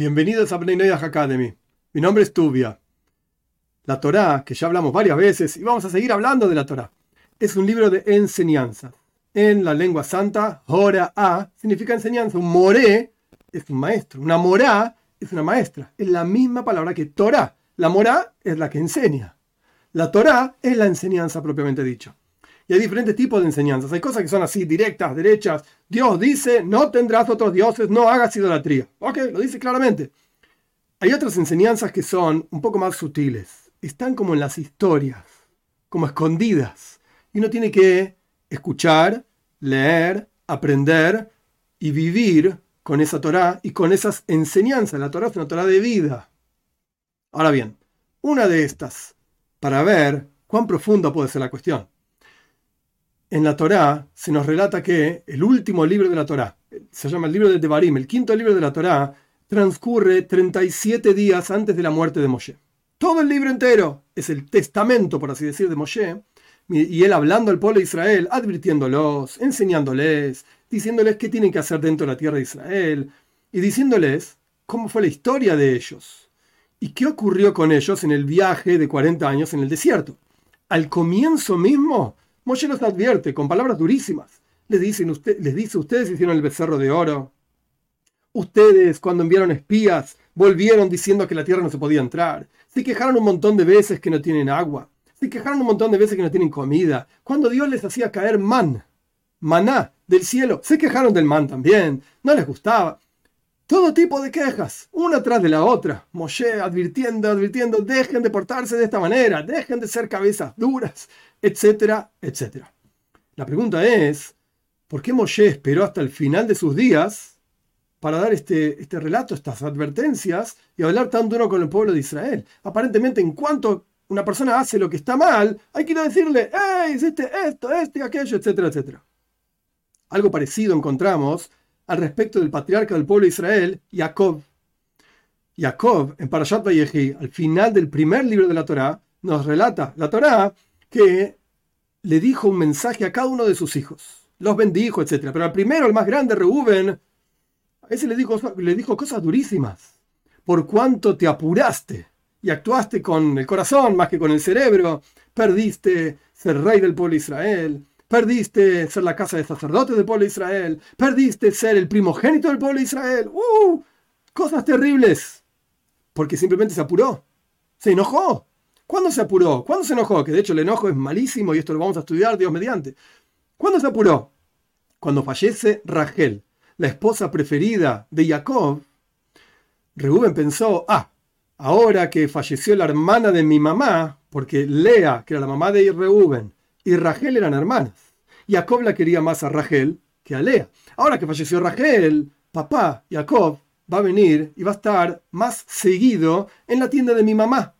Bienvenidos a Noyaj Academy. Mi nombre es Tubia. La Torá, que ya hablamos varias veces y vamos a seguir hablando de la Torá, es un libro de enseñanza. En la lengua santa, Hora A significa enseñanza. Un moré es un maestro. Una morá es una maestra. Es la misma palabra que Torá. La morá es la que enseña. La Torá es la enseñanza propiamente dicho. Y hay diferentes tipos de enseñanzas. Hay cosas que son así, directas, derechas. Dios dice, no tendrás otros dioses, no hagas idolatría. Ok, lo dice claramente. Hay otras enseñanzas que son un poco más sutiles. Están como en las historias, como escondidas. Y uno tiene que escuchar, leer, aprender y vivir con esa Torah y con esas enseñanzas. La Torah es una Torah de vida. Ahora bien, una de estas, para ver cuán profunda puede ser la cuestión en la Torá se nos relata que el último libro de la Torá, se llama el libro de Devarim, el quinto libro de la Torá, transcurre 37 días antes de la muerte de Moshe. Todo el libro entero es el testamento, por así decir, de Moshe, y él hablando al pueblo de Israel, advirtiéndolos, enseñándoles, diciéndoles qué tienen que hacer dentro de la tierra de Israel, y diciéndoles cómo fue la historia de ellos, y qué ocurrió con ellos en el viaje de 40 años en el desierto. Al comienzo mismo, Moshe los advierte con palabras durísimas. Les, dicen, les dice, ustedes hicieron el becerro de oro. Ustedes, cuando enviaron espías, volvieron diciendo que la tierra no se podía entrar. Se quejaron un montón de veces que no tienen agua. Se quejaron un montón de veces que no tienen comida. Cuando Dios les hacía caer man, maná del cielo, se quejaron del man también. No les gustaba. Todo tipo de quejas, una tras de la otra. Moshe advirtiendo, advirtiendo, dejen de portarse de esta manera, dejen de ser cabezas duras, etcétera, etcétera. La pregunta es, ¿por qué Moshe esperó hasta el final de sus días para dar este, este relato, estas advertencias y hablar tan duro con el pueblo de Israel? Aparentemente, en cuanto una persona hace lo que está mal, hay que ir a decirle, ¡Ey, hiciste esto, esto y aquello, etcétera, etcétera! Algo parecido encontramos al respecto del patriarca del pueblo de Israel, Jacob. Jacob, en Parashat Vayehi, al final del primer libro de la Torá, nos relata la Torá que le dijo un mensaje a cada uno de sus hijos. Los bendijo, etc. Pero al primero, el más grande, Reuben, a ese le dijo, le dijo cosas durísimas. Por cuanto te apuraste y actuaste con el corazón más que con el cerebro, perdiste ser rey del pueblo de Israel, perdiste ser la casa de sacerdotes del pueblo de Israel, perdiste ser el primogénito del pueblo de Israel. ¡Uh! Cosas terribles. Porque simplemente se apuró, se enojó. ¿Cuándo se apuró? ¿Cuándo se enojó? Que de hecho el enojo es malísimo y esto lo vamos a estudiar, Dios mediante. ¿Cuándo se apuró? Cuando fallece Rachel, la esposa preferida de Jacob, Reuben pensó, ah, ahora que falleció la hermana de mi mamá, porque Lea, que era la mamá de Reuben, y Rachel eran hermanas. Jacob la quería más a Rachel que a Lea. Ahora que falleció Rachel, papá, Jacob, va a venir y va a estar más seguido en la tienda de mi mamá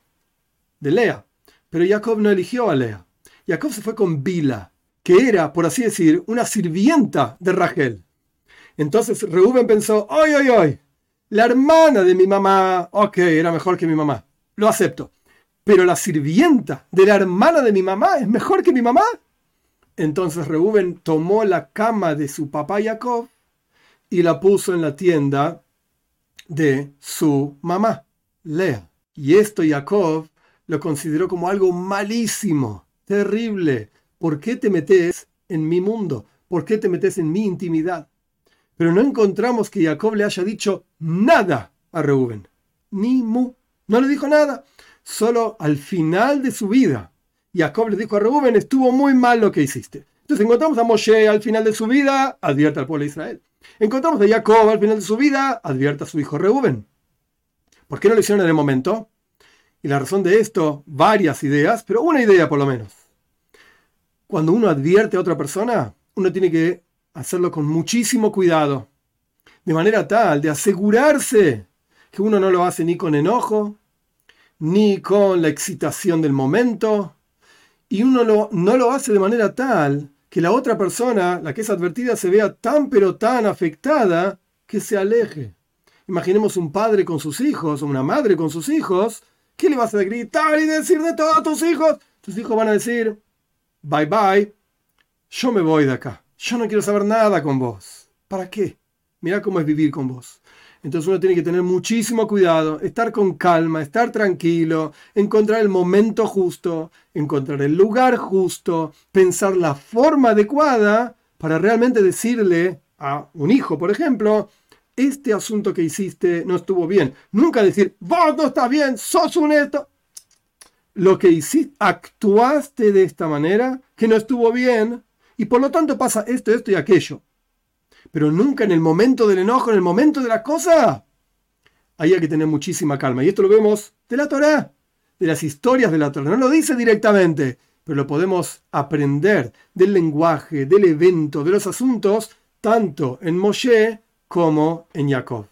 de Lea. Pero Jacob no eligió a Lea. Jacob se fue con Bila, que era, por así decir, una sirvienta de Rachel. Entonces Reuben pensó, ¡ay, ay, ay! La hermana de mi mamá, ok, era mejor que mi mamá. Lo acepto. Pero la sirvienta de la hermana de mi mamá es mejor que mi mamá. Entonces Reuben tomó la cama de su papá Jacob y la puso en la tienda de su mamá, Lea. Y esto Jacob lo consideró como algo malísimo, terrible. ¿Por qué te metes en mi mundo? ¿Por qué te metes en mi intimidad? Pero no encontramos que Jacob le haya dicho nada a Reuben. Ni mu. No le dijo nada. Solo al final de su vida, Jacob le dijo a Reuben, estuvo muy mal lo que hiciste. Entonces encontramos a Moshe al final de su vida, advierte al pueblo de Israel. Encontramos a Jacob al final de su vida, advierte a su hijo Reuben. ¿Por qué no lo hicieron en el momento? Y la razón de esto, varias ideas, pero una idea por lo menos. Cuando uno advierte a otra persona, uno tiene que hacerlo con muchísimo cuidado, de manera tal de asegurarse que uno no lo hace ni con enojo, ni con la excitación del momento, y uno no lo hace de manera tal que la otra persona, la que es advertida, se vea tan pero tan afectada que se aleje. Imaginemos un padre con sus hijos, o una madre con sus hijos, ¿Qué le vas a gritar y decir de todos tus hijos? Tus hijos van a decir, bye bye, yo me voy de acá. Yo no quiero saber nada con vos. ¿Para qué? Mira cómo es vivir con vos. Entonces uno tiene que tener muchísimo cuidado, estar con calma, estar tranquilo, encontrar el momento justo, encontrar el lugar justo, pensar la forma adecuada para realmente decirle a un hijo, por ejemplo, este asunto que hiciste no estuvo bien. Nunca decir, vos no estás bien, sos un esto. Lo que hiciste, actuaste de esta manera, que no estuvo bien, y por lo tanto pasa esto, esto y aquello. Pero nunca en el momento del enojo, en el momento de la cosa, ahí hay que tener muchísima calma. Y esto lo vemos de la Torah, de las historias de la Torah. No lo dice directamente, pero lo podemos aprender del lenguaje, del evento, de los asuntos, tanto en Moshe como en Jacob.